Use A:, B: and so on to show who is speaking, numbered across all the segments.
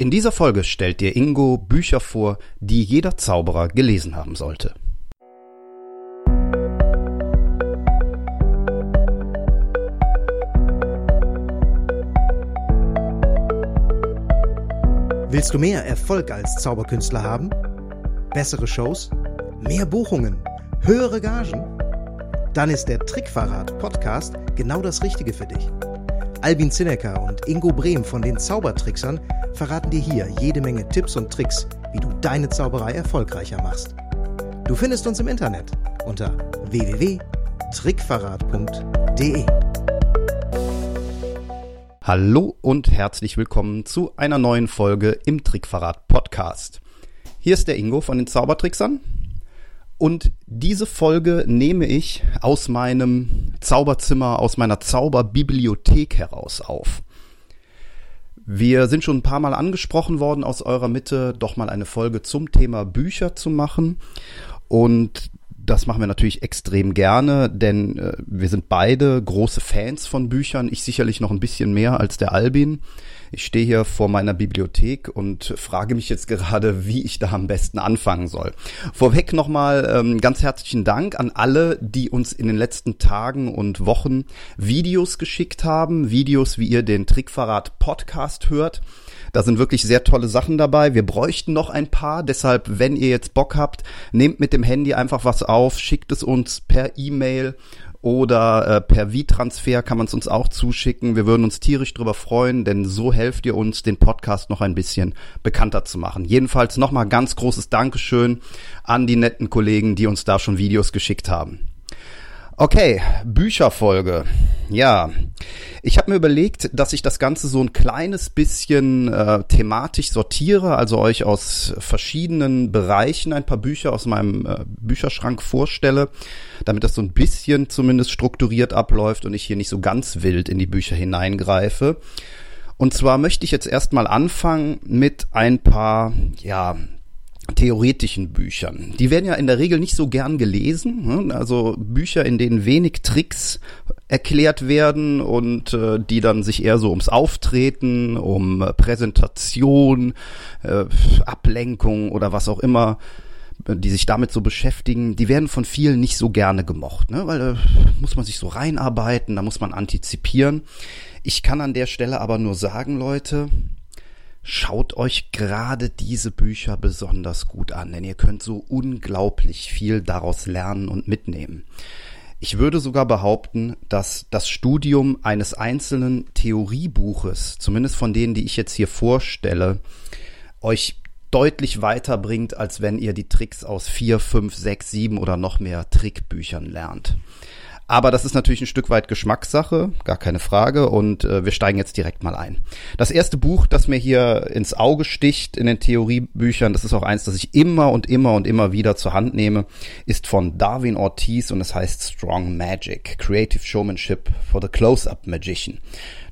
A: In dieser Folge stellt dir Ingo Bücher vor, die jeder Zauberer gelesen haben sollte.
B: Willst du mehr Erfolg als Zauberkünstler haben? Bessere Shows? Mehr Buchungen? Höhere Gagen? Dann ist der Trickverrat Podcast genau das Richtige für dich. Albin Zinecker und Ingo Brehm von den Zaubertricksern verraten dir hier jede Menge Tipps und Tricks, wie du deine Zauberei erfolgreicher machst. Du findest uns im Internet unter www.trickverrat.de.
A: Hallo und herzlich willkommen zu einer neuen Folge im Trickverrat Podcast. Hier ist der Ingo von den Zaubertricksern und diese Folge nehme ich aus meinem Zauberzimmer, aus meiner Zauberbibliothek heraus auf. Wir sind schon ein paar Mal angesprochen worden aus eurer Mitte, doch mal eine Folge zum Thema Bücher zu machen. Und das machen wir natürlich extrem gerne, denn äh, wir sind beide große Fans von Büchern. Ich sicherlich noch ein bisschen mehr als der Albin. Ich stehe hier vor meiner Bibliothek und frage mich jetzt gerade, wie ich da am besten anfangen soll. Vorweg nochmal ähm, ganz herzlichen Dank an alle, die uns in den letzten Tagen und Wochen Videos geschickt haben. Videos, wie ihr den Trickverrat Podcast hört. Da sind wirklich sehr tolle Sachen dabei. Wir bräuchten noch ein paar. Deshalb, wenn ihr jetzt Bock habt, nehmt mit dem Handy einfach was auf, schickt es uns per E-Mail oder äh, per V-Transfer kann man es uns auch zuschicken. Wir würden uns tierisch drüber freuen, denn so helft ihr uns, den Podcast noch ein bisschen bekannter zu machen. Jedenfalls nochmal ganz großes Dankeschön an die netten Kollegen, die uns da schon Videos geschickt haben. Okay, Bücherfolge. Ja, ich habe mir überlegt, dass ich das Ganze so ein kleines bisschen äh, thematisch sortiere, also euch aus verschiedenen Bereichen ein paar Bücher aus meinem äh, Bücherschrank vorstelle, damit das so ein bisschen zumindest strukturiert abläuft und ich hier nicht so ganz wild in die Bücher hineingreife. Und zwar möchte ich jetzt erstmal anfangen mit ein paar, ja, theoretischen Büchern. Die werden ja in der Regel nicht so gern gelesen. Ne? Also Bücher, in denen wenig Tricks erklärt werden und äh, die dann sich eher so ums Auftreten, um Präsentation, äh, Ablenkung oder was auch immer die sich damit so beschäftigen, die werden von vielen nicht so gerne gemocht, ne? weil da muss man sich so reinarbeiten, da muss man antizipieren. Ich kann an der Stelle aber nur sagen, Leute, Schaut euch gerade diese Bücher besonders gut an, denn ihr könnt so unglaublich viel daraus lernen und mitnehmen. Ich würde sogar behaupten, dass das Studium eines einzelnen Theoriebuches, zumindest von denen, die ich jetzt hier vorstelle, euch deutlich weiterbringt, als wenn ihr die Tricks aus vier, fünf, sechs, sieben oder noch mehr Trickbüchern lernt. Aber das ist natürlich ein Stück weit Geschmackssache, gar keine Frage. Und äh, wir steigen jetzt direkt mal ein. Das erste Buch, das mir hier ins Auge sticht in den Theoriebüchern, das ist auch eins, das ich immer und immer und immer wieder zur Hand nehme, ist von Darwin Ortiz und es heißt Strong Magic, Creative Showmanship for the Close-Up Magician.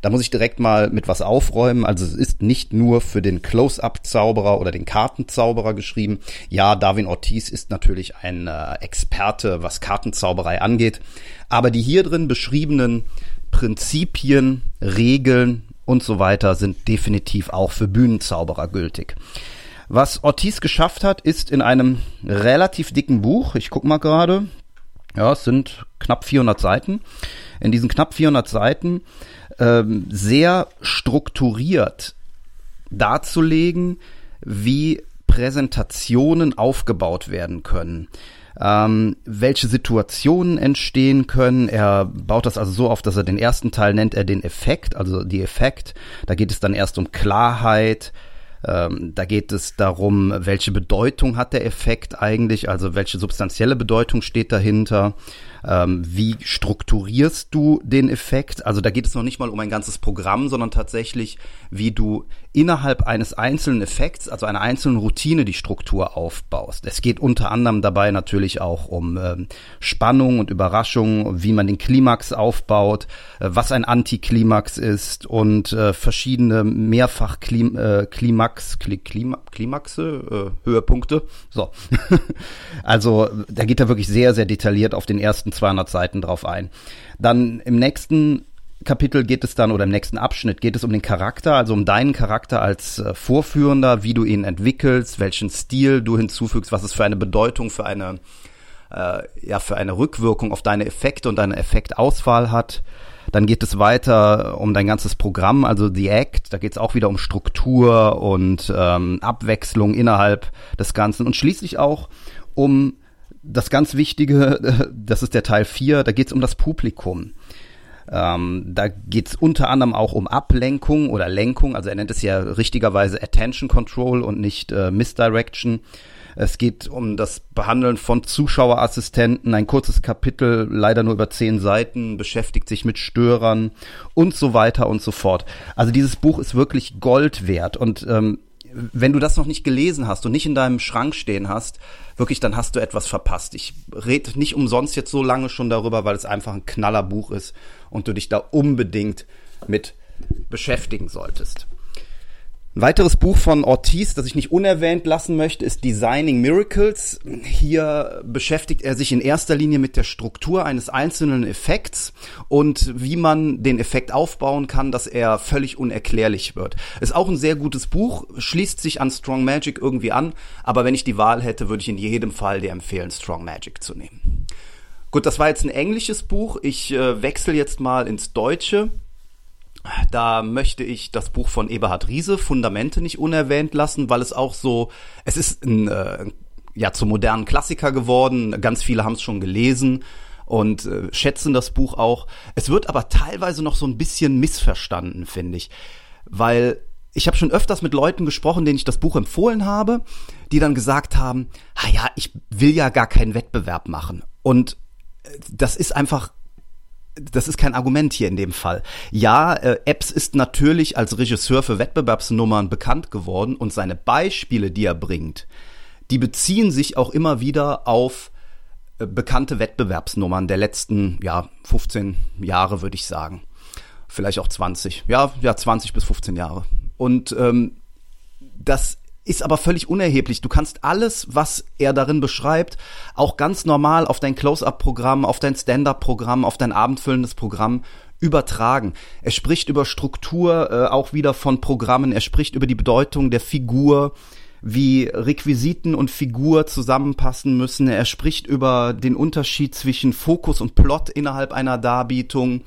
A: Da muss ich direkt mal mit was aufräumen. Also es ist nicht nur für den Close-Up-Zauberer oder den Kartenzauberer geschrieben. Ja, Darwin Ortiz ist natürlich ein äh, Experte, was Kartenzauberei angeht. Aber die hier drin beschriebenen Prinzipien, Regeln und so weiter sind definitiv auch für Bühnenzauberer gültig. Was Ortiz geschafft hat, ist in einem relativ dicken Buch, ich guck mal gerade, ja, es sind knapp 400 Seiten. In diesen knapp 400 Seiten ähm, sehr strukturiert darzulegen, wie Präsentationen aufgebaut werden können. Ähm, welche Situationen entstehen können. Er baut das also so auf, dass er den ersten Teil nennt er den Effekt, also die Effekt. Da geht es dann erst um Klarheit, ähm, da geht es darum, welche Bedeutung hat der Effekt eigentlich, also welche substanzielle Bedeutung steht dahinter ähm, wie strukturierst du den Effekt? Also da geht es noch nicht mal um ein ganzes Programm, sondern tatsächlich, wie du innerhalb eines einzelnen Effekts, also einer einzelnen Routine, die Struktur aufbaust. Es geht unter anderem dabei natürlich auch um ähm, Spannung und Überraschung, wie man den Klimax aufbaut, äh, was ein Antiklimax ist und äh, verschiedene mehrfach Klim äh, Klima Klimaxe, äh, Höhepunkte. So. also da geht er wirklich sehr, sehr detailliert auf den ersten 200 Seiten drauf ein. Dann im nächsten Kapitel geht es dann oder im nächsten Abschnitt geht es um den Charakter, also um deinen Charakter als äh, Vorführender, wie du ihn entwickelst, welchen Stil du hinzufügst, was es für eine Bedeutung, für eine äh, ja für eine Rückwirkung auf deine Effekte und deine Effektauswahl hat. Dann geht es weiter um dein ganzes Programm, also The Act. Da geht es auch wieder um Struktur und ähm, Abwechslung innerhalb des Ganzen und schließlich auch um das ganz Wichtige, das ist der Teil 4, da geht es um das Publikum. Ähm, da geht es unter anderem auch um Ablenkung oder Lenkung, also er nennt es ja richtigerweise Attention Control und nicht äh, Misdirection. Es geht um das Behandeln von Zuschauerassistenten. Ein kurzes Kapitel, leider nur über zehn Seiten, beschäftigt sich mit Störern und so weiter und so fort. Also dieses Buch ist wirklich Gold wert. Und ähm, wenn du das noch nicht gelesen hast und nicht in deinem Schrank stehen hast, wirklich, dann hast du etwas verpasst. Ich rede nicht umsonst jetzt so lange schon darüber, weil es einfach ein Knallerbuch ist und du dich da unbedingt mit beschäftigen solltest. Ein weiteres Buch von Ortiz, das ich nicht unerwähnt lassen möchte, ist Designing Miracles. Hier beschäftigt er sich in erster Linie mit der Struktur eines einzelnen Effekts und wie man den Effekt aufbauen kann, dass er völlig unerklärlich wird. Ist auch ein sehr gutes Buch, schließt sich an Strong Magic irgendwie an, aber wenn ich die Wahl hätte, würde ich in jedem Fall dir empfehlen, Strong Magic zu nehmen. Gut, das war jetzt ein englisches Buch. Ich äh, wechsle jetzt mal ins Deutsche. Da möchte ich das Buch von Eberhard Riese, Fundamente, nicht unerwähnt lassen, weil es auch so, es ist ein, äh, ja, zum modernen Klassiker geworden. Ganz viele haben es schon gelesen und äh, schätzen das Buch auch. Es wird aber teilweise noch so ein bisschen missverstanden, finde ich. Weil ich habe schon öfters mit Leuten gesprochen, denen ich das Buch empfohlen habe, die dann gesagt haben, ah ja, ich will ja gar keinen Wettbewerb machen. Und äh, das ist einfach das ist kein Argument hier in dem Fall. Ja, äh, Epps ist natürlich als Regisseur für Wettbewerbsnummern bekannt geworden und seine Beispiele, die er bringt, die beziehen sich auch immer wieder auf äh, bekannte Wettbewerbsnummern der letzten, ja, 15 Jahre, würde ich sagen. Vielleicht auch 20. Ja, ja, 20 bis 15 Jahre. Und ähm, das ist aber völlig unerheblich. Du kannst alles, was er darin beschreibt, auch ganz normal auf dein Close-up-Programm, auf dein Stand-up-Programm, auf dein abendfüllendes Programm übertragen. Er spricht über Struktur, äh, auch wieder von Programmen. Er spricht über die Bedeutung der Figur, wie Requisiten und Figur zusammenpassen müssen. Er spricht über den Unterschied zwischen Fokus und Plot innerhalb einer Darbietung.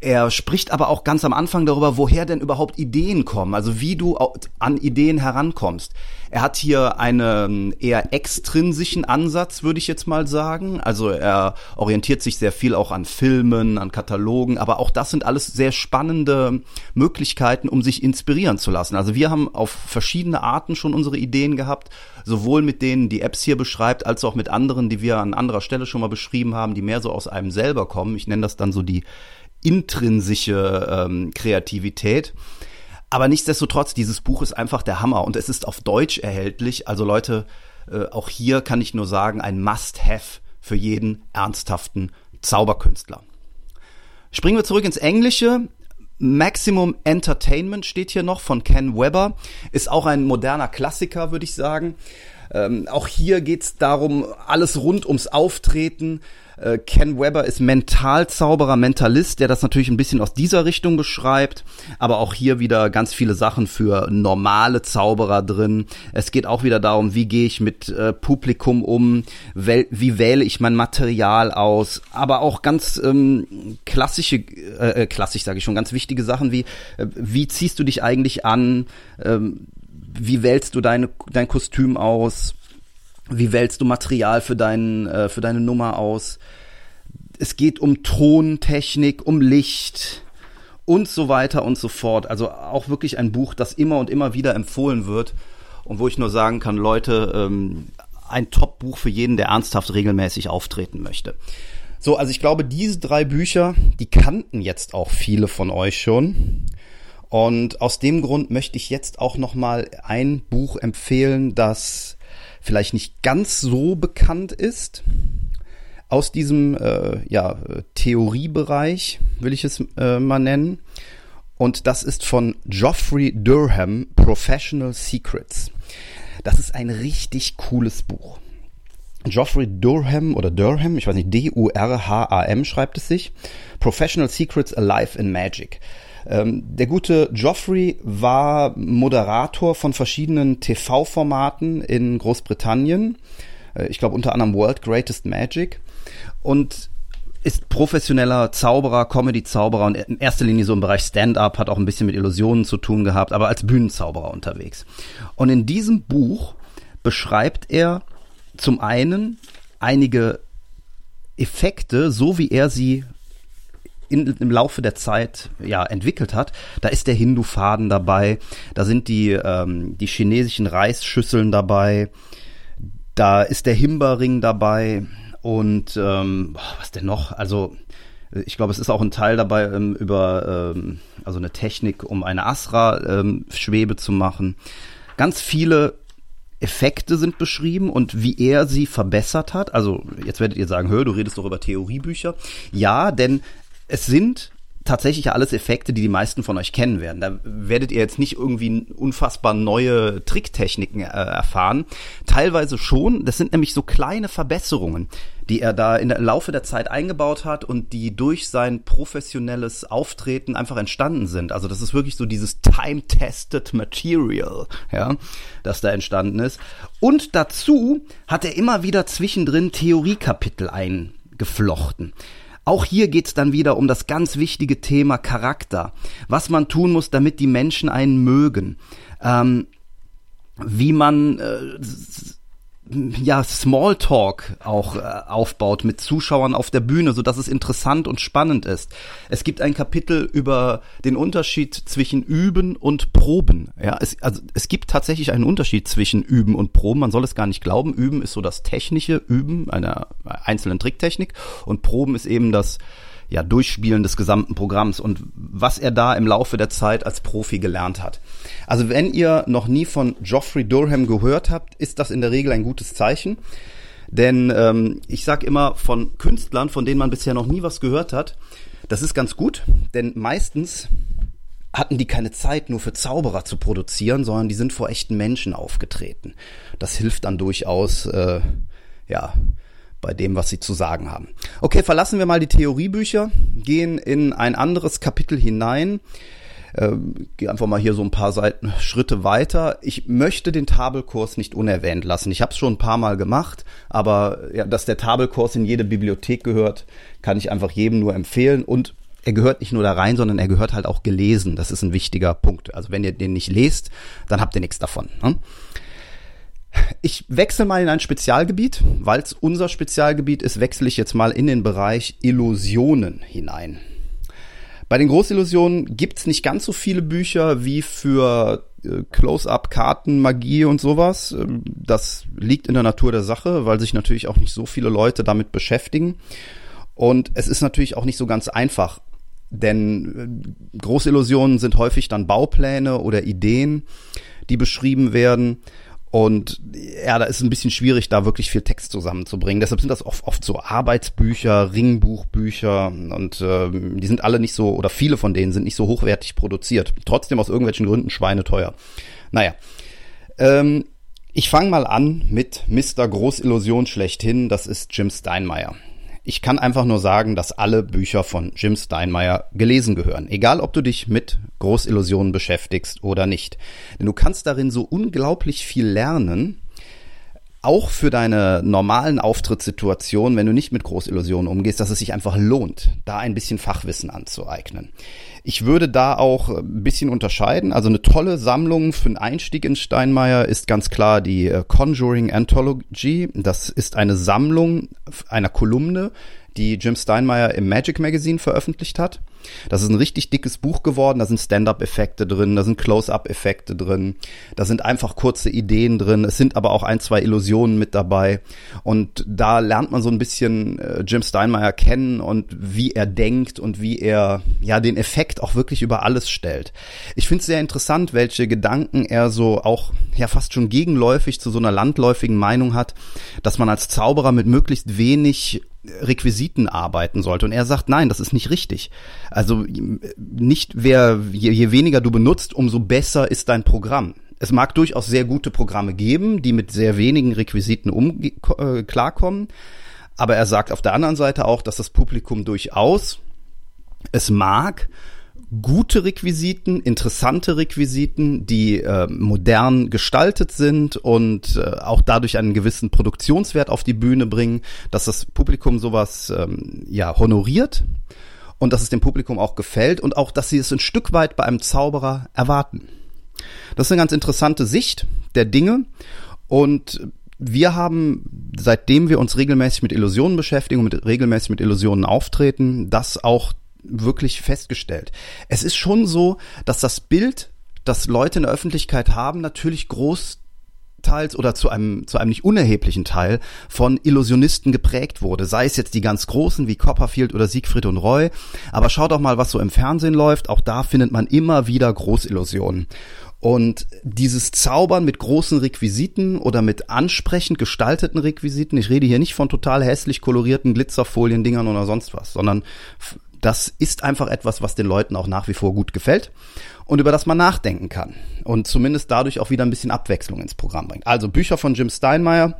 A: Er spricht aber auch ganz am Anfang darüber, woher denn überhaupt Ideen kommen, also wie du an Ideen herankommst. Er hat hier einen eher extrinsischen Ansatz, würde ich jetzt mal sagen. Also er orientiert sich sehr viel auch an Filmen, an Katalogen, aber auch das sind alles sehr spannende Möglichkeiten, um sich inspirieren zu lassen. Also wir haben auf verschiedene Arten schon unsere Ideen gehabt, sowohl mit denen die Apps hier beschreibt, als auch mit anderen, die wir an anderer Stelle schon mal beschrieben haben, die mehr so aus einem selber kommen. Ich nenne das dann so die intrinsische ähm, Kreativität. Aber nichtsdestotrotz, dieses Buch ist einfach der Hammer und es ist auf Deutsch erhältlich. Also Leute, äh, auch hier kann ich nur sagen, ein Must-Have für jeden ernsthaften Zauberkünstler. Springen wir zurück ins Englische. Maximum Entertainment steht hier noch von Ken Webber. Ist auch ein moderner Klassiker, würde ich sagen. Ähm, auch hier geht es darum, alles rund ums Auftreten. Äh, Ken Webber ist Mentalzauberer, Mentalist, der das natürlich ein bisschen aus dieser Richtung beschreibt, aber auch hier wieder ganz viele Sachen für normale Zauberer drin. Es geht auch wieder darum, wie gehe ich mit äh, Publikum um, wie wähle ich mein Material aus, aber auch ganz ähm, klassische, äh, äh klassisch sage ich schon, ganz wichtige Sachen wie, äh, wie ziehst du dich eigentlich an, ähm, wie wählst du deine, dein Kostüm aus, wie wählst du Material für, deinen, äh, für deine Nummer aus? Es geht um Tontechnik, um Licht und so weiter und so fort. Also auch wirklich ein Buch, das immer und immer wieder empfohlen wird und wo ich nur sagen kann, Leute, ähm, ein Top-Buch für jeden, der ernsthaft regelmäßig auftreten möchte. So, also ich glaube, diese drei Bücher, die kannten jetzt auch viele von euch schon. Und aus dem Grund möchte ich jetzt auch noch mal ein Buch empfehlen, das vielleicht nicht ganz so bekannt ist aus diesem äh, ja, Theoriebereich, will ich es äh, mal nennen. Und das ist von Geoffrey Durham, Professional Secrets. Das ist ein richtig cooles Buch. Geoffrey Durham oder Durham, ich weiß nicht, D-U-R-H-A-M schreibt es sich. Professional Secrets Alive in Magic. Ähm, der gute Geoffrey war Moderator von verschiedenen TV-Formaten in Großbritannien. Äh, ich glaube unter anderem World Greatest Magic. Und ist professioneller Zauberer, Comedy-Zauberer und in erster Linie so im Bereich Stand-up, hat auch ein bisschen mit Illusionen zu tun gehabt, aber als Bühnenzauberer unterwegs. Und in diesem Buch beschreibt er zum einen einige Effekte, so wie er sie in, im Laufe der Zeit ja entwickelt hat. Da ist der Hindu-Faden dabei, da sind die ähm, die chinesischen Reisschüsseln dabei, da ist der Himbeerring dabei und ähm, was denn noch? Also ich glaube, es ist auch ein Teil dabei ähm, über ähm, also eine Technik, um eine Asra-Schwebe ähm, zu machen. Ganz viele Effekte sind beschrieben und wie er sie verbessert hat. Also jetzt werdet ihr sagen, hör, du redest doch über Theoriebücher. Ja, denn es sind tatsächlich alles Effekte, die die meisten von euch kennen werden. Da werdet ihr jetzt nicht irgendwie unfassbar neue Tricktechniken äh, erfahren. Teilweise schon. Das sind nämlich so kleine Verbesserungen, die er da der Laufe der Zeit eingebaut hat und die durch sein professionelles Auftreten einfach entstanden sind. Also das ist wirklich so dieses time-tested Material, ja, das da entstanden ist. Und dazu hat er immer wieder zwischendrin Theoriekapitel eingeflochten. Auch hier geht's dann wieder um das ganz wichtige Thema Charakter. Was man tun muss, damit die Menschen einen mögen. Ähm, wie man äh, ja, Smalltalk auch äh, aufbaut mit Zuschauern auf der Bühne, so dass es interessant und spannend ist. Es gibt ein Kapitel über den Unterschied zwischen Üben und Proben. Ja, es, also es gibt tatsächlich einen Unterschied zwischen Üben und Proben. Man soll es gar nicht glauben. Üben ist so das technische Üben einer einzelnen Tricktechnik und Proben ist eben das ja, Durchspielen des gesamten Programms und was er da im Laufe der Zeit als Profi gelernt hat. Also wenn ihr noch nie von Geoffrey Durham gehört habt, ist das in der Regel ein gutes Zeichen. Denn ähm, ich sag immer von Künstlern, von denen man bisher noch nie was gehört hat, das ist ganz gut, denn meistens hatten die keine Zeit nur für Zauberer zu produzieren, sondern die sind vor echten Menschen aufgetreten. Das hilft dann durchaus, äh, ja, bei dem, was sie zu sagen haben. Okay, verlassen wir mal die Theoriebücher, gehen in ein anderes Kapitel hinein. Äh, gehe einfach mal hier so ein paar Seiten Schritte weiter. Ich möchte den Tabelkurs nicht unerwähnt lassen. Ich habe es schon ein paar Mal gemacht, aber ja, dass der Tabelkurs in jede Bibliothek gehört, kann ich einfach jedem nur empfehlen und er gehört nicht nur da rein, sondern er gehört halt auch gelesen. Das ist ein wichtiger Punkt. Also wenn ihr den nicht lest, dann habt ihr nichts davon. Ne? Ich wechsle mal in ein Spezialgebiet, weil es unser Spezialgebiet ist, wechsle ich jetzt mal in den Bereich Illusionen hinein. Bei den Großillusionen gibt's nicht ganz so viele Bücher wie für äh, Close-up, Karten, Magie und sowas. Ähm, das liegt in der Natur der Sache, weil sich natürlich auch nicht so viele Leute damit beschäftigen. Und es ist natürlich auch nicht so ganz einfach, denn äh, Großillusionen sind häufig dann Baupläne oder Ideen, die beschrieben werden. Und ja, da ist es ein bisschen schwierig, da wirklich viel Text zusammenzubringen. Deshalb sind das oft, oft so Arbeitsbücher, Ringbuchbücher und äh, die sind alle nicht so, oder viele von denen sind nicht so hochwertig produziert. Trotzdem aus irgendwelchen Gründen schweineteuer. Naja. Ähm, ich fange mal an mit Mr. Großillusion schlechthin, das ist Jim Steinmeier. Ich kann einfach nur sagen, dass alle Bücher von Jim Steinmeier gelesen gehören. Egal, ob du dich mit Großillusionen beschäftigst oder nicht. Denn du kannst darin so unglaublich viel lernen, auch für deine normalen Auftrittssituationen, wenn du nicht mit Großillusionen umgehst, dass es sich einfach lohnt, da ein bisschen Fachwissen anzueignen. Ich würde da auch ein bisschen unterscheiden. Also eine tolle Sammlung für einen Einstieg in Steinmeier ist ganz klar die äh, Conjuring Anthology. Das ist eine Sammlung einer Kolumne, die Jim Steinmeier im Magic Magazine veröffentlicht hat. Das ist ein richtig dickes Buch geworden, da sind Stand-up-Effekte drin, da sind Close-up-Effekte drin, da sind einfach kurze Ideen drin, es sind aber auch ein, zwei Illusionen mit dabei und da lernt man so ein bisschen äh, Jim Steinmeier kennen und wie er denkt und wie er ja den Effekt auch wirklich über alles stellt. Ich finde es sehr interessant, welche Gedanken er so auch ja fast schon gegenläufig zu so einer landläufigen Meinung hat, dass man als Zauberer mit möglichst wenig Requisiten arbeiten sollte. Und er sagt, nein, das ist nicht richtig. Also nicht wer, je, je weniger du benutzt, umso besser ist dein Programm. Es mag durchaus sehr gute Programme geben, die mit sehr wenigen Requisiten um, äh, klarkommen. Aber er sagt auf der anderen Seite auch, dass das Publikum durchaus es mag, gute Requisiten, interessante Requisiten, die äh, modern gestaltet sind und äh, auch dadurch einen gewissen Produktionswert auf die Bühne bringen, dass das Publikum sowas ähm, ja honoriert und dass es dem Publikum auch gefällt und auch, dass sie es ein Stück weit bei einem Zauberer erwarten. Das ist eine ganz interessante Sicht der Dinge und wir haben, seitdem wir uns regelmäßig mit Illusionen beschäftigen und mit, regelmäßig mit Illusionen auftreten, das auch wirklich festgestellt. Es ist schon so, dass das Bild, das Leute in der Öffentlichkeit haben, natürlich groß teils oder zu einem, zu einem nicht unerheblichen Teil von Illusionisten geprägt wurde. Sei es jetzt die ganz großen wie Copperfield oder Siegfried und Roy. Aber schaut doch mal, was so im Fernsehen läuft. Auch da findet man immer wieder Großillusionen. Und dieses Zaubern mit großen Requisiten oder mit ansprechend gestalteten Requisiten, ich rede hier nicht von total hässlich kolorierten Glitzerfolien-Dingern oder sonst was, sondern das ist einfach etwas, was den Leuten auch nach wie vor gut gefällt und über das man nachdenken kann und zumindest dadurch auch wieder ein bisschen Abwechslung ins Programm bringt. Also Bücher von Jim Steinmeier.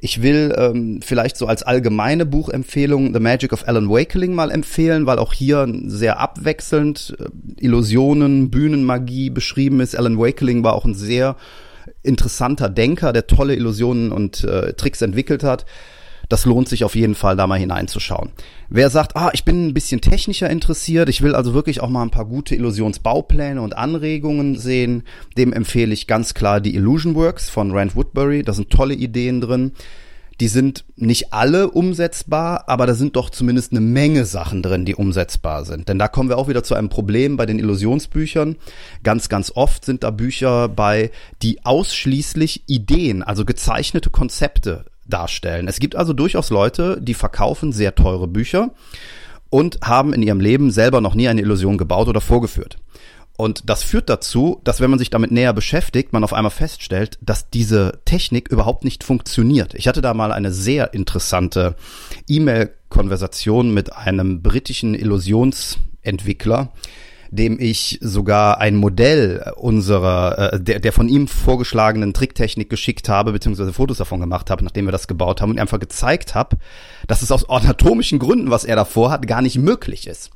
A: Ich will ähm, vielleicht so als allgemeine Buchempfehlung The Magic of Alan Wakeling mal empfehlen, weil auch hier sehr abwechselnd äh, Illusionen, Bühnenmagie beschrieben ist. Alan Wakeling war auch ein sehr interessanter Denker, der tolle Illusionen und äh, Tricks entwickelt hat das lohnt sich auf jeden Fall, da mal hineinzuschauen. Wer sagt, ah, ich bin ein bisschen technischer interessiert, ich will also wirklich auch mal ein paar gute Illusionsbaupläne und Anregungen sehen, dem empfehle ich ganz klar die Illusion Works von Rand Woodbury. Da sind tolle Ideen drin. Die sind nicht alle umsetzbar, aber da sind doch zumindest eine Menge Sachen drin, die umsetzbar sind. Denn da kommen wir auch wieder zu einem Problem bei den Illusionsbüchern. Ganz, ganz oft sind da Bücher bei, die ausschließlich Ideen, also gezeichnete Konzepte darstellen. Es gibt also durchaus Leute, die verkaufen sehr teure Bücher und haben in ihrem Leben selber noch nie eine Illusion gebaut oder vorgeführt. Und das führt dazu, dass wenn man sich damit näher beschäftigt, man auf einmal feststellt, dass diese Technik überhaupt nicht funktioniert. Ich hatte da mal eine sehr interessante E-Mail-Konversation mit einem britischen Illusionsentwickler, dem ich sogar ein Modell unserer, äh, der, der von ihm vorgeschlagenen Tricktechnik geschickt habe, beziehungsweise Fotos davon gemacht habe, nachdem wir das gebaut haben und einfach gezeigt habe, dass es aus anatomischen Gründen, was er davor hat, gar nicht möglich ist.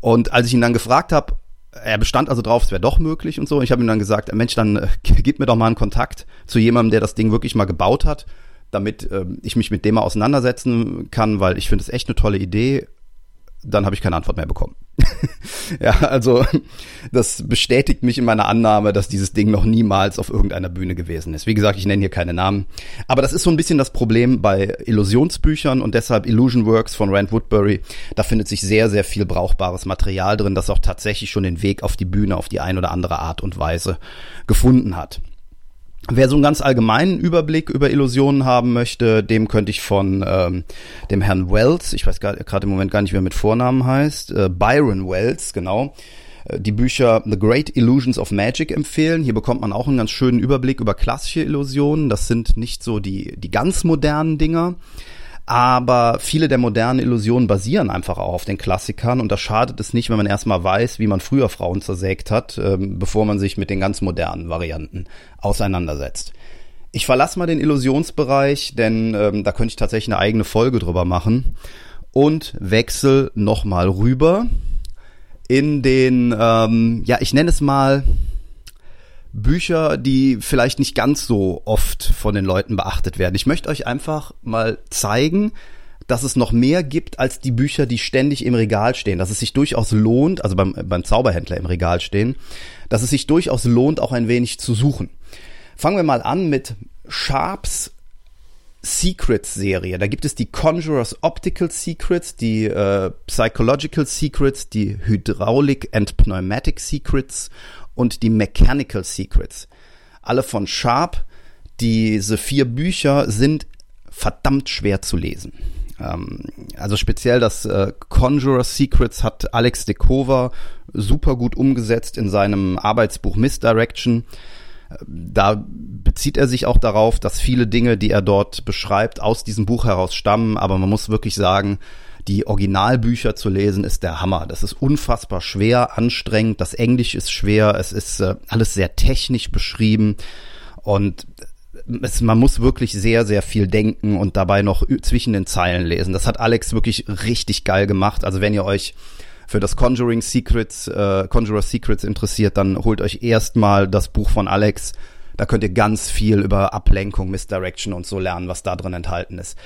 A: Und als ich ihn dann gefragt habe, er bestand also drauf, es wäre doch möglich und so. Ich habe ihm dann gesagt, Mensch, dann äh, gib mir doch mal einen Kontakt zu jemandem, der das Ding wirklich mal gebaut hat, damit äh, ich mich mit dem mal auseinandersetzen kann, weil ich finde es echt eine tolle Idee dann habe ich keine Antwort mehr bekommen. ja, also das bestätigt mich in meiner Annahme, dass dieses Ding noch niemals auf irgendeiner Bühne gewesen ist. Wie gesagt, ich nenne hier keine Namen, aber das ist so ein bisschen das Problem bei Illusionsbüchern und deshalb Illusion Works von Rand Woodbury. Da findet sich sehr, sehr viel brauchbares Material drin, das auch tatsächlich schon den Weg auf die Bühne auf die ein oder andere Art und Weise gefunden hat. Wer so einen ganz allgemeinen Überblick über Illusionen haben möchte, dem könnte ich von ähm, dem Herrn Wells, ich weiß gerade im Moment gar nicht, wie er mit Vornamen heißt, äh, Byron Wells, genau, äh, die Bücher The Great Illusions of Magic empfehlen. Hier bekommt man auch einen ganz schönen Überblick über klassische Illusionen. Das sind nicht so die, die ganz modernen Dinger, aber viele der modernen Illusionen basieren einfach auch auf den Klassikern und da schadet es nicht, wenn man erstmal weiß, wie man früher Frauen zersägt hat, ähm, bevor man sich mit den ganz modernen Varianten auseinandersetzt. Ich verlasse mal den Illusionsbereich, denn ähm, da könnte ich tatsächlich eine eigene Folge drüber machen und wechsel nochmal rüber in den, ähm, ja, ich nenne es mal Bücher, die vielleicht nicht ganz so oft von den Leuten beachtet werden. Ich möchte euch einfach mal zeigen, dass es noch mehr gibt als die Bücher, die ständig im Regal stehen, dass es sich durchaus lohnt, also beim, beim Zauberhändler im Regal stehen, dass es sich durchaus lohnt, auch ein wenig zu suchen. Fangen wir mal an mit Sharps Secrets Serie. Da gibt es die Conjurers Optical Secrets, die äh, Psychological Secrets, die Hydraulic and Pneumatic Secrets und die Mechanical Secrets. Alle von Sharp. Diese vier Bücher sind verdammt schwer zu lesen. Ähm, also speziell das äh, Conjurer Secrets hat Alex de Kova super gut umgesetzt in seinem Arbeitsbuch Misdirection. Da bezieht er sich auch darauf, dass viele Dinge, die er dort beschreibt, aus diesem Buch heraus stammen. Aber man muss wirklich sagen, die Originalbücher zu lesen, ist der Hammer. Das ist unfassbar schwer, anstrengend. Das Englisch ist schwer. Es ist äh, alles sehr technisch beschrieben. Und es, man muss wirklich sehr, sehr viel denken und dabei noch zwischen den Zeilen lesen. Das hat Alex wirklich richtig geil gemacht. Also wenn ihr euch für das Conjuring Secrets, äh, Conjurer Secrets interessiert, dann holt euch erstmal das Buch von Alex. Da könnt ihr ganz viel über Ablenkung, Misdirection und so lernen, was da drin enthalten ist.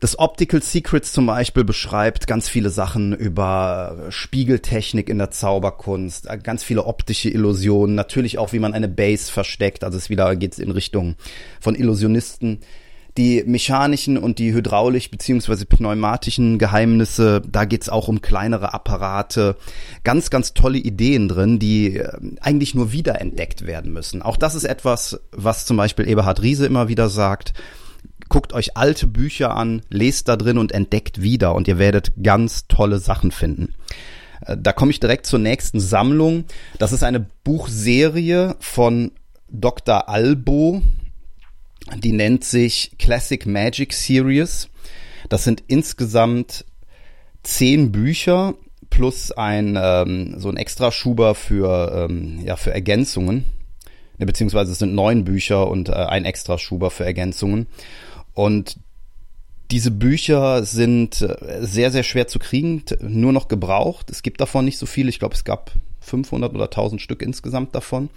A: Das Optical Secrets zum Beispiel beschreibt ganz viele Sachen über Spiegeltechnik in der Zauberkunst, ganz viele optische Illusionen, natürlich auch, wie man eine Base versteckt. Also es wieder geht's in Richtung von Illusionisten. Die mechanischen und die hydraulisch beziehungsweise pneumatischen Geheimnisse, da geht's auch um kleinere Apparate. Ganz, ganz tolle Ideen drin, die äh, eigentlich nur wiederentdeckt werden müssen. Auch das ist etwas, was zum Beispiel Eberhard Riese immer wieder sagt guckt euch alte Bücher an, lest da drin und entdeckt wieder und ihr werdet ganz tolle Sachen finden. Äh, da komme ich direkt zur nächsten Sammlung. Das ist eine Buchserie von Dr. Albo. Die nennt sich Classic Magic Series. Das sind insgesamt zehn Bücher plus ein ähm, so ein Extraschuber für ähm, ja für Ergänzungen. Beziehungsweise es sind neun Bücher und äh, ein Extraschuber für Ergänzungen. Und diese Bücher sind äh, sehr, sehr schwer zu kriegen, nur noch gebraucht. Es gibt davon nicht so viele. Ich glaube, es gab 500 oder 1000 Stück insgesamt davon.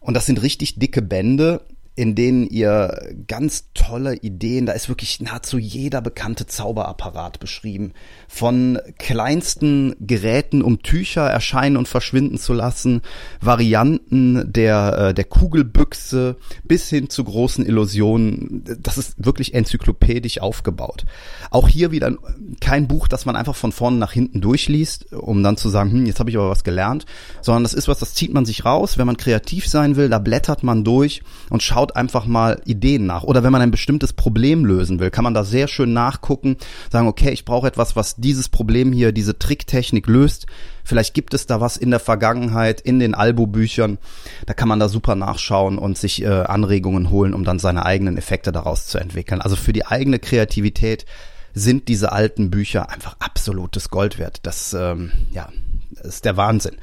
A: Und das sind richtig dicke Bände in denen ihr ganz tolle Ideen, da ist wirklich nahezu jeder bekannte Zauberapparat beschrieben. Von kleinsten Geräten, um Tücher erscheinen und verschwinden zu lassen, Varianten der, äh, der Kugelbüchse bis hin zu großen Illusionen. Das ist wirklich enzyklopädisch aufgebaut. Auch hier wieder kein Buch, das man einfach von vorne nach hinten durchliest, um dann zu sagen, hm, jetzt habe ich aber was gelernt, sondern das ist was, das zieht man sich raus, wenn man kreativ sein will, da blättert man durch und schaut, schaut einfach mal Ideen nach. Oder wenn man ein bestimmtes Problem lösen will, kann man da sehr schön nachgucken, sagen, okay, ich brauche etwas, was dieses Problem hier, diese Tricktechnik löst. Vielleicht gibt es da was in der Vergangenheit, in den Albo-Büchern. Da kann man da super nachschauen und sich äh, Anregungen holen, um dann seine eigenen Effekte daraus zu entwickeln. Also für die eigene Kreativität sind diese alten Bücher einfach absolutes Gold wert. Das, ähm, ja, das ist der Wahnsinn.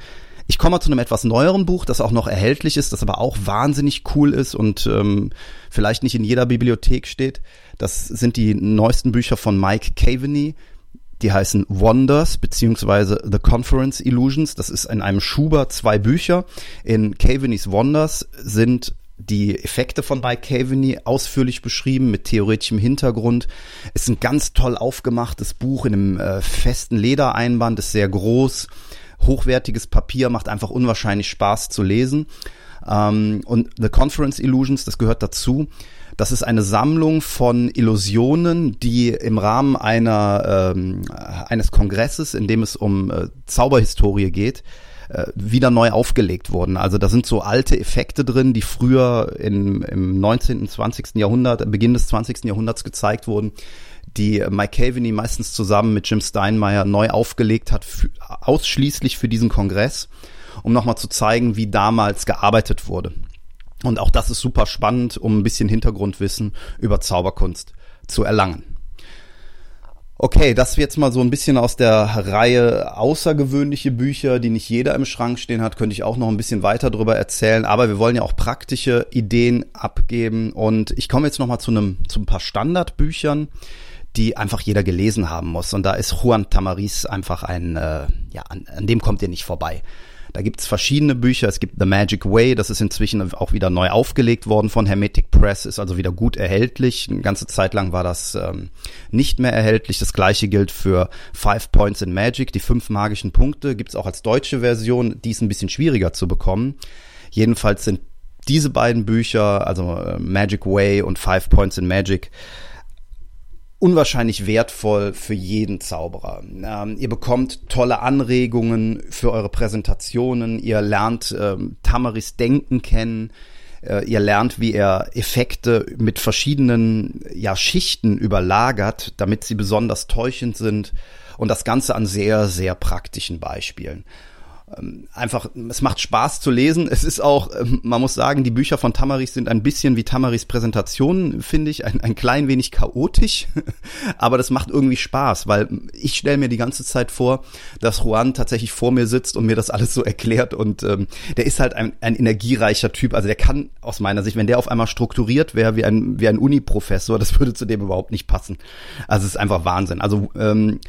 A: Ich komme mal zu einem etwas neueren Buch, das auch noch erhältlich ist, das aber auch wahnsinnig cool ist und ähm, vielleicht nicht in jeder Bibliothek steht. Das sind die neuesten Bücher von Mike Caveney. Die heißen Wonders beziehungsweise The Conference Illusions. Das ist in einem Schuber zwei Bücher. In Caveneys Wonders sind die Effekte von Mike Caveney ausführlich beschrieben mit theoretischem Hintergrund. Ist ein ganz toll aufgemachtes Buch in einem äh, festen Ledereinband, ist sehr groß hochwertiges Papier, macht einfach unwahrscheinlich Spaß zu lesen. Ähm, und The Conference Illusions, das gehört dazu. Das ist eine Sammlung von Illusionen, die im Rahmen einer, ähm, eines Kongresses, in dem es um äh, Zauberhistorie geht, äh, wieder neu aufgelegt wurden. Also da sind so alte Effekte drin, die früher in, im 19., 20. Jahrhundert, Beginn des 20. Jahrhunderts gezeigt wurden, die Mike Caveney meistens zusammen mit Jim Steinmeier neu aufgelegt hat, ausschließlich für diesen Kongress, um nochmal zu zeigen, wie damals gearbeitet wurde. Und auch das ist super spannend, um ein bisschen Hintergrundwissen über Zauberkunst zu erlangen. Okay, das jetzt mal so ein bisschen aus der Reihe außergewöhnliche Bücher, die nicht jeder im Schrank stehen hat, könnte ich auch noch ein bisschen weiter drüber erzählen. Aber wir wollen ja auch praktische Ideen abgeben. Und ich komme jetzt noch mal zu einem, zu ein paar Standardbüchern, die einfach jeder gelesen haben muss. Und da ist Juan Tamariz einfach ein, äh, ja, an, an dem kommt ihr nicht vorbei. Da gibt's verschiedene Bücher. Es gibt The Magic Way, das ist inzwischen auch wieder neu aufgelegt worden von Hermetic Press, ist also wieder gut erhältlich. Eine ganze Zeit lang war das ähm, nicht mehr erhältlich. Das gleiche gilt für Five Points in Magic, die fünf magischen Punkte. Gibt's auch als deutsche Version, die ist ein bisschen schwieriger zu bekommen. Jedenfalls sind diese beiden Bücher, also äh, Magic Way und Five Points in Magic, unwahrscheinlich wertvoll für jeden Zauberer. Ähm, ihr bekommt tolle Anregungen für eure Präsentationen, ihr lernt ähm, Tamaris Denken kennen, äh, ihr lernt, wie er Effekte mit verschiedenen ja, Schichten überlagert, damit sie besonders täuschend sind und das Ganze an sehr, sehr praktischen Beispielen. Ähm, einfach, es macht Spaß zu lesen. Es ist auch, ähm, man muss sagen, die Bücher von Tamaris sind ein bisschen wie Tamaris Präsentationen, finde ich, ein, ein klein wenig chaotisch, aber das macht irgendwie Spaß, weil ich stelle mir die ganze Zeit vor, dass Juan tatsächlich vor mir sitzt und mir das alles so erklärt und ähm, der ist halt ein, ein energiereicher Typ, also der kann aus meiner Sicht, wenn der auf einmal strukturiert wäre wie ein, wie ein Uni-Professor, das würde zu dem überhaupt nicht passen. Also es ist einfach Wahnsinn. Also ähm,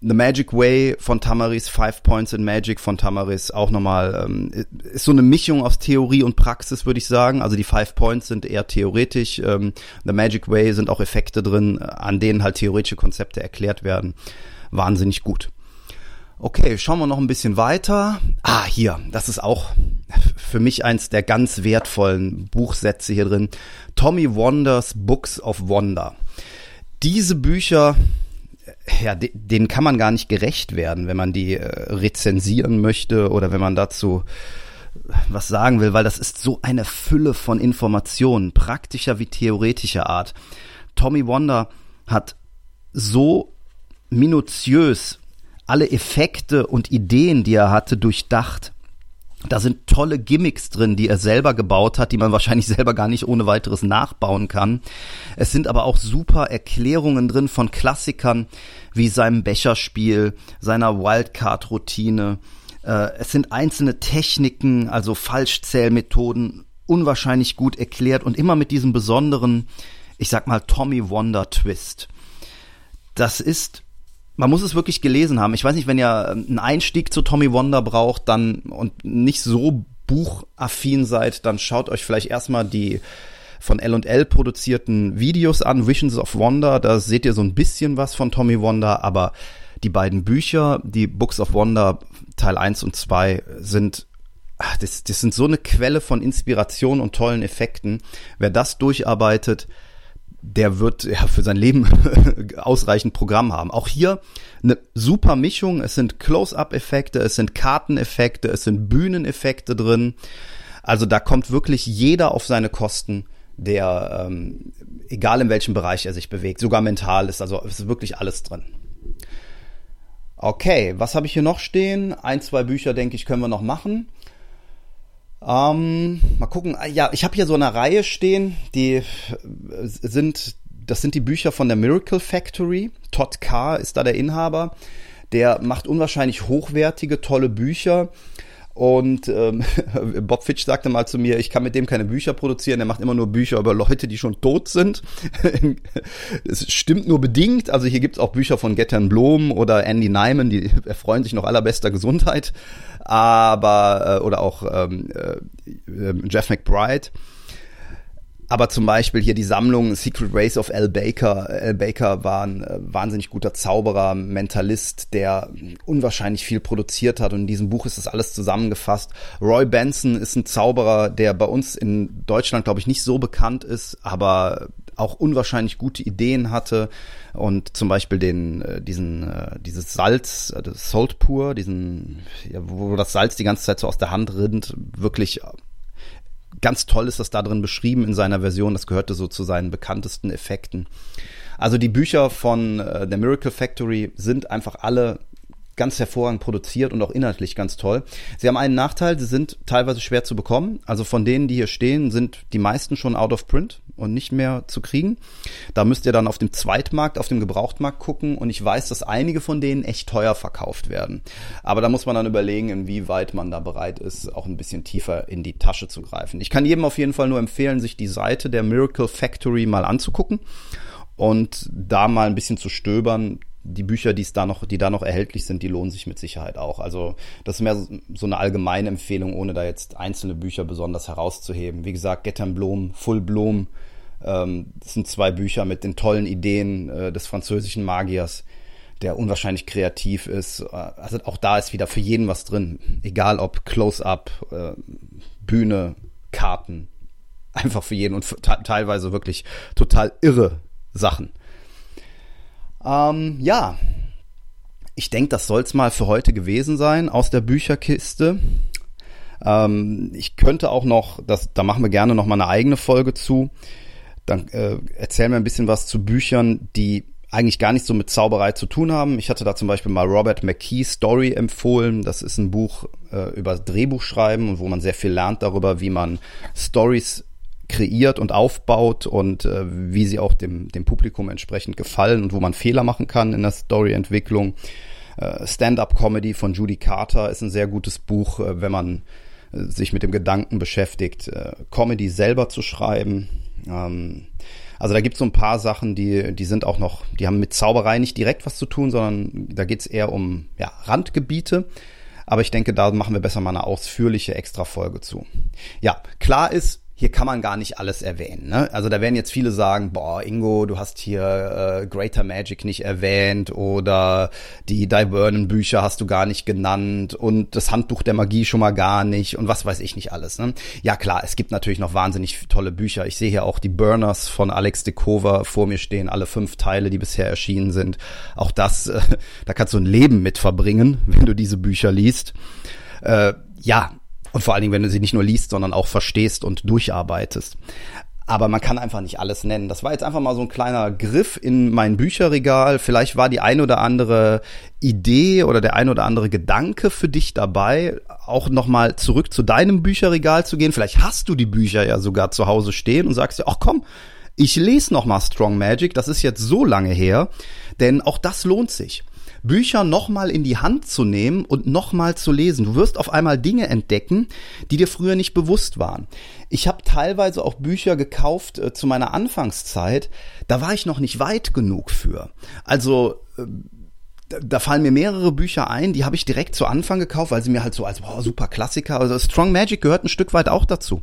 A: The Magic Way von Tamaris, Five Points in Magic von Tamaris, auch nochmal, ähm, ist so eine Mischung aus Theorie und Praxis, würde ich sagen. Also die Five Points sind eher theoretisch. Ähm, The Magic Way sind auch Effekte drin, an denen halt theoretische Konzepte erklärt werden. Wahnsinnig gut. Okay, schauen wir noch ein bisschen weiter. Ah, hier, das ist auch für mich eins der ganz wertvollen Buchsätze hier drin. Tommy Wonders Books of Wonder. Diese Bücher ja, denen kann man gar nicht gerecht werden, wenn man die äh, rezensieren möchte oder wenn man dazu was sagen will, weil das ist so eine Fülle von Informationen, praktischer wie theoretischer Art. Tommy Wonder hat so minutiös alle Effekte und Ideen, die er hatte, durchdacht. Da sind tolle Gimmicks drin, die er selber gebaut hat, die man wahrscheinlich selber gar nicht ohne weiteres nachbauen kann. Es sind aber auch super Erklärungen drin von Klassikern wie seinem Becherspiel, seiner Wildcard-Routine. Äh, es sind einzelne Techniken, also Falschzählmethoden, unwahrscheinlich gut erklärt und immer mit diesem besonderen, ich sag mal, Tommy Wonder Twist. Das ist man muss es wirklich gelesen haben. Ich weiß nicht, wenn ihr ähm, einen Einstieg zu Tommy Wonder braucht, dann und nicht so buchaffin seid, dann schaut euch vielleicht erstmal die von L&L produzierten Videos an, Visions of Wonder, da seht ihr so ein bisschen was von Tommy Wonder, aber die beiden Bücher, die Books of Wonder Teil 1 und 2 sind das, das sind so eine Quelle von Inspiration und tollen Effekten. Wer das durcharbeitet, der wird ja für sein Leben ausreichend Programm haben. Auch hier eine super Mischung. Es sind Close-up-Effekte, es sind Karteneffekte, es sind Bühneneffekte drin. Also da kommt wirklich jeder auf seine Kosten, der, ähm, egal in welchem Bereich er sich bewegt, sogar mental ist. Also ist wirklich alles drin. Okay, was habe ich hier noch stehen? Ein, zwei Bücher, denke ich, können wir noch machen. Ähm, mal gucken. Ah, ja, ich habe hier so eine Reihe stehen, die äh, sind, das sind die Bücher von der Miracle Factory. Todd Carr ist da der Inhaber. Der macht unwahrscheinlich hochwertige, tolle Bücher. Und ähm, Bob Fitch sagte mal zu mir, ich kann mit dem keine Bücher produzieren, er macht immer nur Bücher über Leute, die schon tot sind. Es stimmt nur bedingt. Also hier gibt's auch Bücher von Gettern Blom oder Andy Nyman, die erfreuen sich noch allerbester Gesundheit. Aber, äh, oder auch ähm, äh, Jeff McBride. Aber zum Beispiel hier die Sammlung Secret Race of Al Baker. Al Baker war ein äh, wahnsinnig guter Zauberer, Mentalist, der unwahrscheinlich viel produziert hat. Und in diesem Buch ist das alles zusammengefasst. Roy Benson ist ein Zauberer, der bei uns in Deutschland, glaube ich, nicht so bekannt ist, aber auch unwahrscheinlich gute Ideen hatte und zum Beispiel den äh, diesen äh, dieses Salz, das Salt Pur, diesen ja, wo das Salz die ganze Zeit so aus der Hand rinnt, wirklich ganz toll ist das da drin beschrieben in seiner Version. Das gehörte so zu seinen bekanntesten Effekten. Also die Bücher von äh, The Miracle Factory sind einfach alle ganz hervorragend produziert und auch inhaltlich ganz toll. Sie haben einen Nachteil, sie sind teilweise schwer zu bekommen. Also von denen, die hier stehen, sind die meisten schon out of print und nicht mehr zu kriegen. Da müsst ihr dann auf dem Zweitmarkt, auf dem Gebrauchtmarkt gucken und ich weiß, dass einige von denen echt teuer verkauft werden. Aber da muss man dann überlegen, inwieweit man da bereit ist, auch ein bisschen tiefer in die Tasche zu greifen. Ich kann jedem auf jeden Fall nur empfehlen, sich die Seite der Miracle Factory mal anzugucken und da mal ein bisschen zu stöbern die Bücher, die es da noch, die da noch erhältlich sind, die lohnen sich mit Sicherheit auch. Also das ist mehr so eine allgemeine Empfehlung, ohne da jetzt einzelne Bücher besonders herauszuheben. Wie gesagt, Gettern Blom, Full Blom, ähm, das sind zwei Bücher mit den tollen Ideen äh, des französischen Magiers, der unwahrscheinlich kreativ ist. Äh, also auch da ist wieder für jeden was drin, egal ob Close-up, äh, Bühne, Karten, einfach für jeden und teilweise wirklich total irre Sachen. Ähm, ja, ich denke, das soll's mal für heute gewesen sein aus der Bücherkiste. Ähm, ich könnte auch noch, das, da machen wir gerne noch mal eine eigene Folge zu. Dann äh, erzählen wir ein bisschen was zu Büchern, die eigentlich gar nicht so mit Zauberei zu tun haben. Ich hatte da zum Beispiel mal Robert McKee Story empfohlen. Das ist ein Buch äh, über Drehbuchschreiben und wo man sehr viel lernt darüber, wie man Stories kreiert und aufbaut und äh, wie sie auch dem, dem Publikum entsprechend gefallen und wo man Fehler machen kann in der Storyentwicklung. Äh, Stand-up-Comedy von Judy Carter ist ein sehr gutes Buch, äh, wenn man äh, sich mit dem Gedanken beschäftigt, äh, Comedy selber zu schreiben. Ähm, also da gibt es so ein paar Sachen, die, die sind auch noch, die haben mit Zauberei nicht direkt was zu tun, sondern da geht es eher um ja, Randgebiete. Aber ich denke, da machen wir besser mal eine ausführliche Extra-Folge zu. Ja, klar ist, hier kann man gar nicht alles erwähnen. Ne? Also da werden jetzt viele sagen, boah, Ingo, du hast hier äh, Greater Magic nicht erwähnt oder die Divernon Bücher hast du gar nicht genannt und das Handbuch der Magie schon mal gar nicht und was weiß ich nicht alles. Ne? Ja klar, es gibt natürlich noch wahnsinnig tolle Bücher. Ich sehe hier auch die Burners von Alex de Kover vor mir stehen, alle fünf Teile, die bisher erschienen sind. Auch das, äh, da kannst du ein Leben mit verbringen, wenn du diese Bücher liest. Äh, ja, und vor allen Dingen, wenn du sie nicht nur liest, sondern auch verstehst und durcharbeitest. Aber man kann einfach nicht alles nennen. Das war jetzt einfach mal so ein kleiner Griff in mein Bücherregal. Vielleicht war die ein oder andere Idee oder der ein oder andere Gedanke für dich dabei, auch nochmal zurück zu deinem Bücherregal zu gehen. Vielleicht hast du die Bücher ja sogar zu Hause stehen und sagst dir, ach komm, ich lese noch mal Strong Magic. Das ist jetzt so lange her. Denn auch das lohnt sich. Bücher nochmal in die Hand zu nehmen und nochmal zu lesen. Du wirst auf einmal Dinge entdecken, die dir früher nicht bewusst waren. Ich habe teilweise auch Bücher gekauft äh, zu meiner Anfangszeit, da war ich noch nicht weit genug für. Also äh, da fallen mir mehrere Bücher ein, die habe ich direkt zu Anfang gekauft, weil sie mir halt so als boah, super Klassiker, also Strong Magic gehört ein Stück weit auch dazu.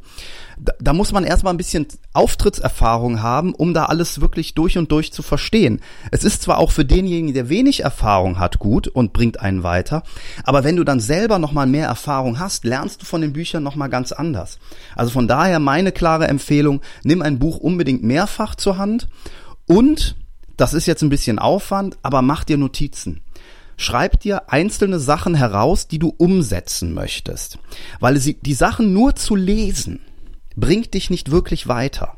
A: Da, da muss man erstmal ein bisschen Auftrittserfahrung haben, um da alles wirklich durch und durch zu verstehen. Es ist zwar auch für denjenigen, der wenig Erfahrung hat, gut und bringt einen weiter, aber wenn du dann selber nochmal mehr Erfahrung hast, lernst du von den Büchern nochmal ganz anders. Also von daher meine klare Empfehlung, nimm ein Buch unbedingt mehrfach zur Hand und das ist jetzt ein bisschen Aufwand, aber mach dir Notizen. Schreib dir einzelne Sachen heraus, die du umsetzen möchtest. Weil die Sachen nur zu lesen, bringt dich nicht wirklich weiter.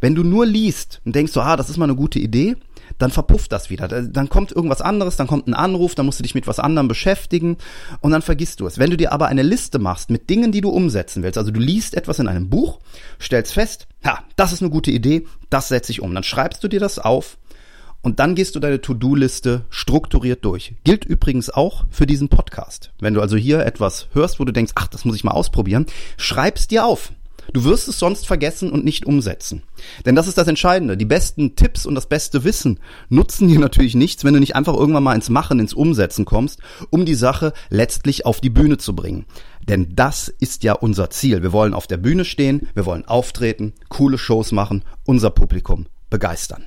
A: Wenn du nur liest und denkst so, ah, das ist mal eine gute Idee, dann verpufft das wieder. Dann kommt irgendwas anderes, dann kommt ein Anruf, dann musst du dich mit was anderem beschäftigen und dann vergisst du es. Wenn du dir aber eine Liste machst mit Dingen, die du umsetzen willst, also du liest etwas in einem Buch, stellst fest, ja, das ist eine gute Idee, das setze ich um. Dann schreibst du dir das auf und dann gehst du deine To-Do-Liste strukturiert durch. Gilt übrigens auch für diesen Podcast. Wenn du also hier etwas hörst, wo du denkst, ach, das muss ich mal ausprobieren, schreib's dir auf. Du wirst es sonst vergessen und nicht umsetzen. Denn das ist das Entscheidende. Die besten Tipps und das beste Wissen nutzen dir natürlich nichts, wenn du nicht einfach irgendwann mal ins Machen, ins Umsetzen kommst, um die Sache letztlich auf die Bühne zu bringen. Denn das ist ja unser Ziel. Wir wollen auf der Bühne stehen, wir wollen auftreten, coole Shows machen, unser Publikum begeistern.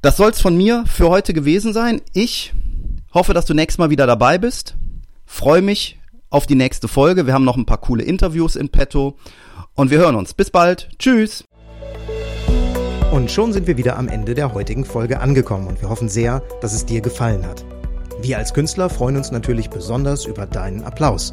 A: Das soll's von mir für heute gewesen sein. Ich hoffe, dass du nächstes Mal wieder dabei bist. Freue mich auf die nächste Folge. Wir haben noch ein paar coole Interviews in petto. Und wir hören uns. Bis bald. Tschüss.
B: Und schon sind wir wieder am Ende der heutigen Folge angekommen und wir hoffen sehr, dass es dir gefallen hat. Wir als Künstler freuen uns natürlich besonders über deinen Applaus.